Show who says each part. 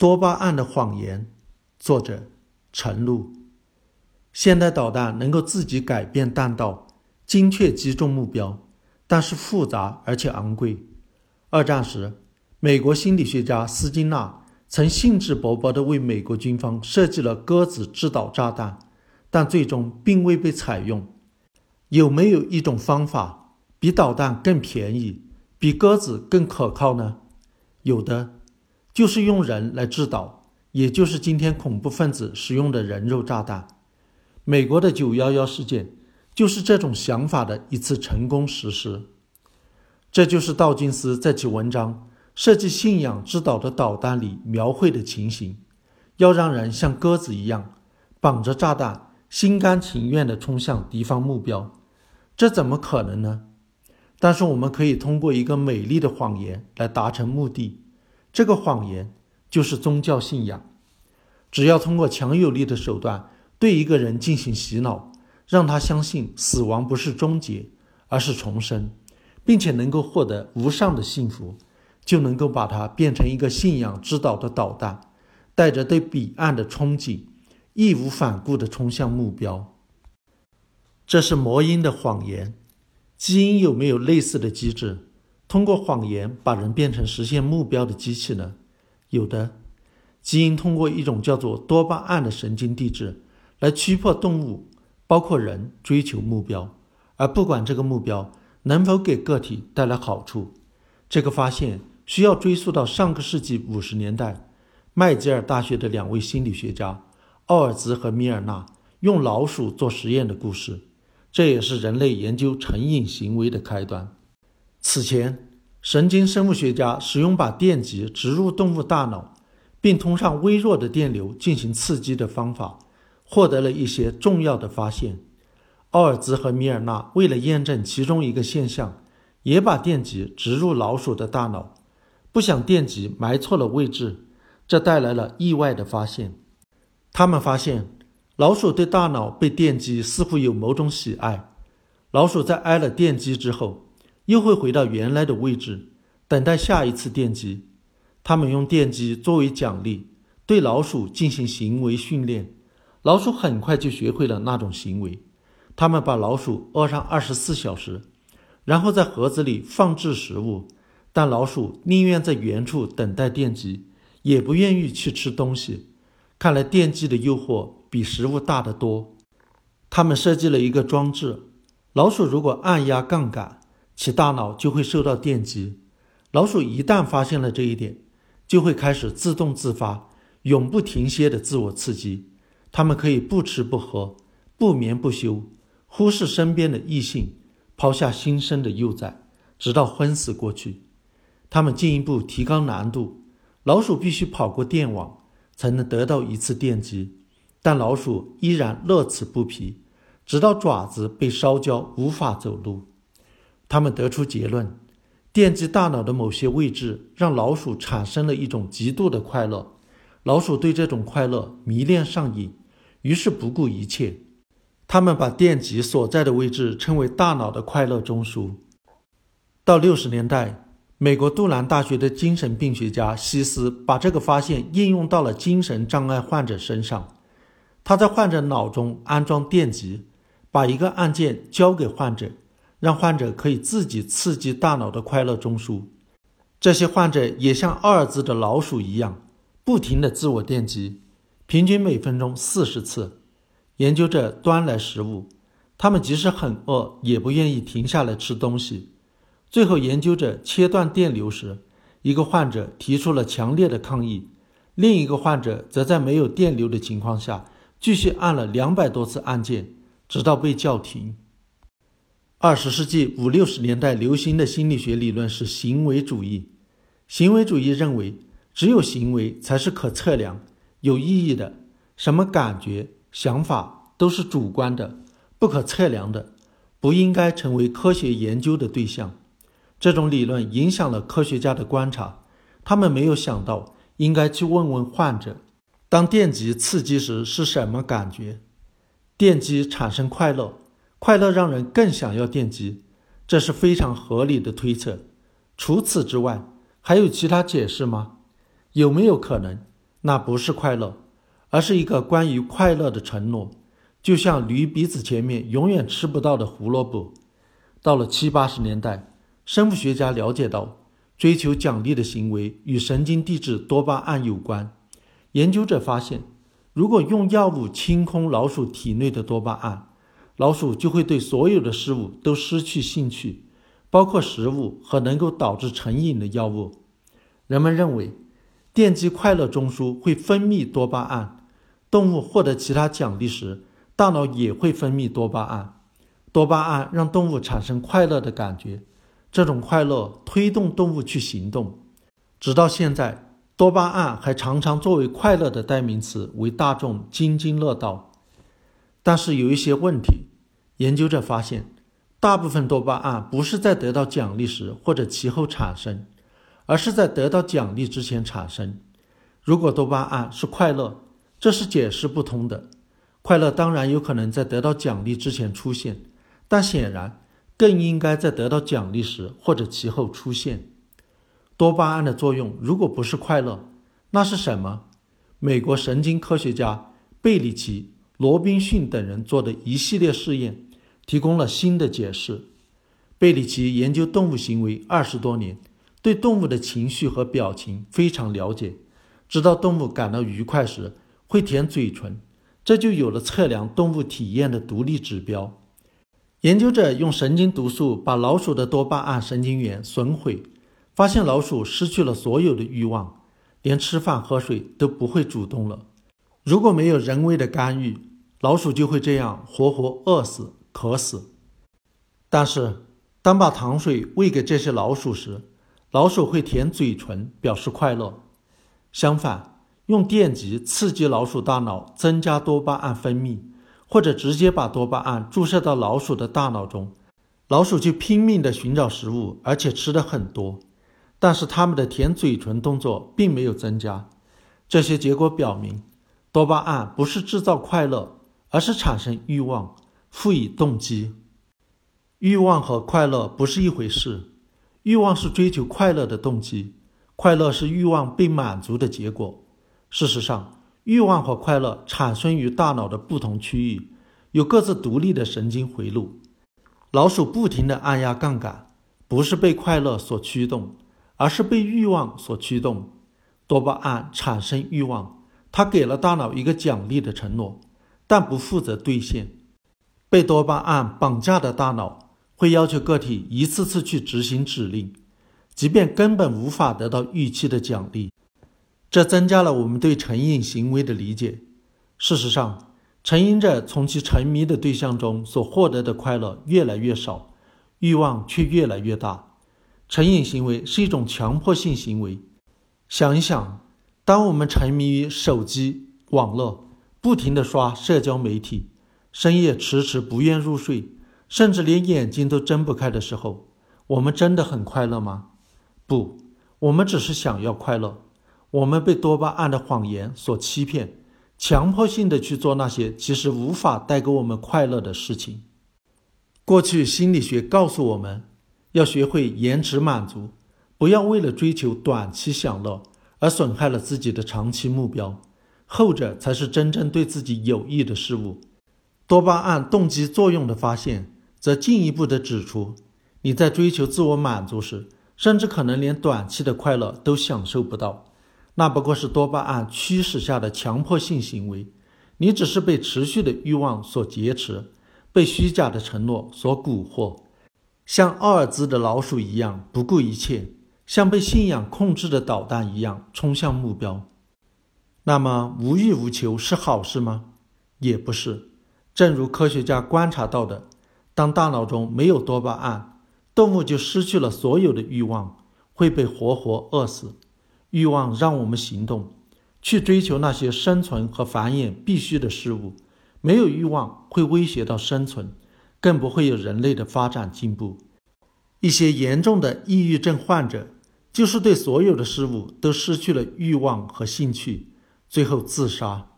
Speaker 1: 多巴胺的谎言，作者陈露。现代导弹能够自己改变弹道，精确击中目标，但是复杂而且昂贵。二战时，美国心理学家斯金纳曾兴致勃勃地为美国军方设计了鸽子制导炸弹，但最终并未被采用。有没有一种方法比导弹更便宜，比鸽子更可靠呢？有的，就是用人来制导，也就是今天恐怖分子使用的人肉炸弹。美国的九幺幺事件就是这种想法的一次成功实施。这就是道金斯在其文章《设计信仰之岛的导弹》里描绘的情形：要让人像鸽子一样绑着炸弹，心甘情愿地冲向敌方目标，这怎么可能呢？但是我们可以通过一个美丽的谎言来达成目的。这个谎言就是宗教信仰。只要通过强有力的手段对一个人进行洗脑，让他相信死亡不是终结，而是重生。并且能够获得无上的幸福，就能够把它变成一个信仰之岛的导弹，带着对彼岸的憧憬，义无反顾地冲向目标。这是魔音的谎言。基因有没有类似的机制，通过谎言把人变成实现目标的机器呢？有的。基因通过一种叫做多巴胺的神经递质，来驱迫动物，包括人，追求目标，而不管这个目标。能否给个体带来好处？这个发现需要追溯到上个世纪五十年代，麦吉尔大学的两位心理学家奥尔兹和米尔纳用老鼠做实验的故事。这也是人类研究成瘾行为的开端。此前，神经生物学家使用把电极植入动物大脑，并通上微弱的电流进行刺激的方法，获得了一些重要的发现。奥尔兹和米尔纳为了验证其中一个现象，也把电极植入老鼠的大脑，不想电极埋错了位置，这带来了意外的发现。他们发现，老鼠对大脑被电击似乎有某种喜爱。老鼠在挨了电击之后，又会回到原来的位置，等待下一次电击。他们用电击作为奖励，对老鼠进行行为训练，老鼠很快就学会了那种行为。他们把老鼠饿上二十四小时，然后在盒子里放置食物，但老鼠宁愿在原处等待电击，也不愿意去吃东西。看来电击的诱惑比食物大得多。他们设计了一个装置，老鼠如果按压杠杆，其大脑就会受到电击。老鼠一旦发现了这一点，就会开始自动自发、永不停歇的自我刺激。它们可以不吃不喝、不眠不休。忽视身边的异性，抛下新生的幼崽，直到昏死过去。他们进一步提高难度，老鼠必须跑过电网才能得到一次电击，但老鼠依然乐此不疲，直到爪子被烧焦无法走路。他们得出结论：电击大脑的某些位置让老鼠产生了一种极度的快乐，老鼠对这种快乐迷恋上瘾，于是不顾一切。他们把电极所在的位置称为大脑的快乐中枢。到六十年代，美国杜兰大学的精神病学家西斯把这个发现应用到了精神障碍患者身上。他在患者脑中安装电极，把一个按键交给患者，让患者可以自己刺激大脑的快乐中枢。这些患者也像阿尔兹的老鼠一样，不停地自我电击，平均每分钟四十次。研究者端来食物，他们即使很饿，也不愿意停下来吃东西。最后，研究者切断电流时，一个患者提出了强烈的抗议，另一个患者则在没有电流的情况下继续按了两百多次按键，直到被叫停。二十世纪五六十年代流行的心理学理论是行为主义。行为主义认为，只有行为才是可测量、有意义的，什么感觉。想法都是主观的、不可测量的，不应该成为科学研究的对象。这种理论影响了科学家的观察，他们没有想到应该去问问患者，当电极刺激时是什么感觉。电击产生快乐，快乐让人更想要电击，这是非常合理的推测。除此之外，还有其他解释吗？有没有可能？那不是快乐，而是一个关于快乐的承诺，就像驴鼻子前面永远吃不到的胡萝卜。到了七八十年代，生物学家了解到，追求奖励的行为与神经递质多巴胺有关。研究者发现，如果用药物清空老鼠体内的多巴胺，老鼠就会对所有的事物都失去兴趣，包括食物和能够导致成瘾的药物。人们认为，电击快乐中枢会分泌多巴胺，动物获得其他奖励时，大脑也会分泌多巴胺。多巴胺让动物产生快乐的感觉，这种快乐推动动物去行动。直到现在，多巴胺还常常作为快乐的代名词为大众津津乐道。但是有一些问题，研究者发现，大部分多巴胺不是在得到奖励时或者其后产生。而是在得到奖励之前产生。如果多巴胺是快乐，这是解释不通的。快乐当然有可能在得到奖励之前出现，但显然更应该在得到奖励时或者其后出现。多巴胺的作用如果不是快乐，那是什么？美国神经科学家贝里奇、罗宾逊等人做的一系列试验提供了新的解释。贝里奇研究动物行为二十多年。对动物的情绪和表情非常了解，知道动物感到愉快时会舔嘴唇，这就有了测量动物体验的独立指标。研究者用神经毒素把老鼠的多巴胺神经元损毁，发现老鼠失去了所有的欲望，连吃饭喝水都不会主动了。如果没有人为的干预，老鼠就会这样活活饿死、渴死。但是，当把糖水喂给这些老鼠时，老鼠会舔嘴唇表示快乐。相反，用电极刺激老鼠大脑，增加多巴胺分泌，或者直接把多巴胺注射到老鼠的大脑中，老鼠就拼命地寻找食物，而且吃的很多。但是它们的舔嘴唇动作并没有增加。这些结果表明，多巴胺不是制造快乐，而是产生欲望，赋予动机。欲望和快乐不是一回事。欲望是追求快乐的动机，快乐是欲望被满足的结果。事实上，欲望和快乐产生于大脑的不同区域，有各自独立的神经回路。老鼠不停地按压杠杆，不是被快乐所驱动，而是被欲望所驱动。多巴胺产生欲望，它给了大脑一个奖励的承诺，但不负责兑现。被多巴胺绑架的大脑。会要求个体一次次去执行指令，即便根本无法得到预期的奖励。这增加了我们对成瘾行为的理解。事实上，成瘾者从其沉迷的对象中所获得的快乐越来越少，欲望却越来越大。成瘾行为是一种强迫性行为。想一想，当我们沉迷于手机、网络，不停地刷社交媒体，深夜迟迟不愿入睡。甚至连眼睛都睁不开的时候，我们真的很快乐吗？不，我们只是想要快乐。我们被多巴胺的谎言所欺骗，强迫性的去做那些其实无法带给我们快乐的事情。过去心理学告诉我们，要学会延迟满足，不要为了追求短期享乐而损害了自己的长期目标，后者才是真正对自己有益的事物。多巴胺动机作用的发现。则进一步的指出，你在追求自我满足时，甚至可能连短期的快乐都享受不到，那不过是多巴胺驱使下的强迫性行为。你只是被持续的欲望所劫持，被虚假的承诺所蛊惑，像奥尔兹的老鼠一样不顾一切，像被信仰控制的导弹一样冲向目标。那么，无欲无求是好事吗？也不是。正如科学家观察到的。当大脑中没有多巴胺，动物就失去了所有的欲望，会被活活饿死。欲望让我们行动，去追求那些生存和繁衍必须的事物。没有欲望会威胁到生存，更不会有人类的发展进步。一些严重的抑郁症患者，就是对所有的事物都失去了欲望和兴趣，最后自杀。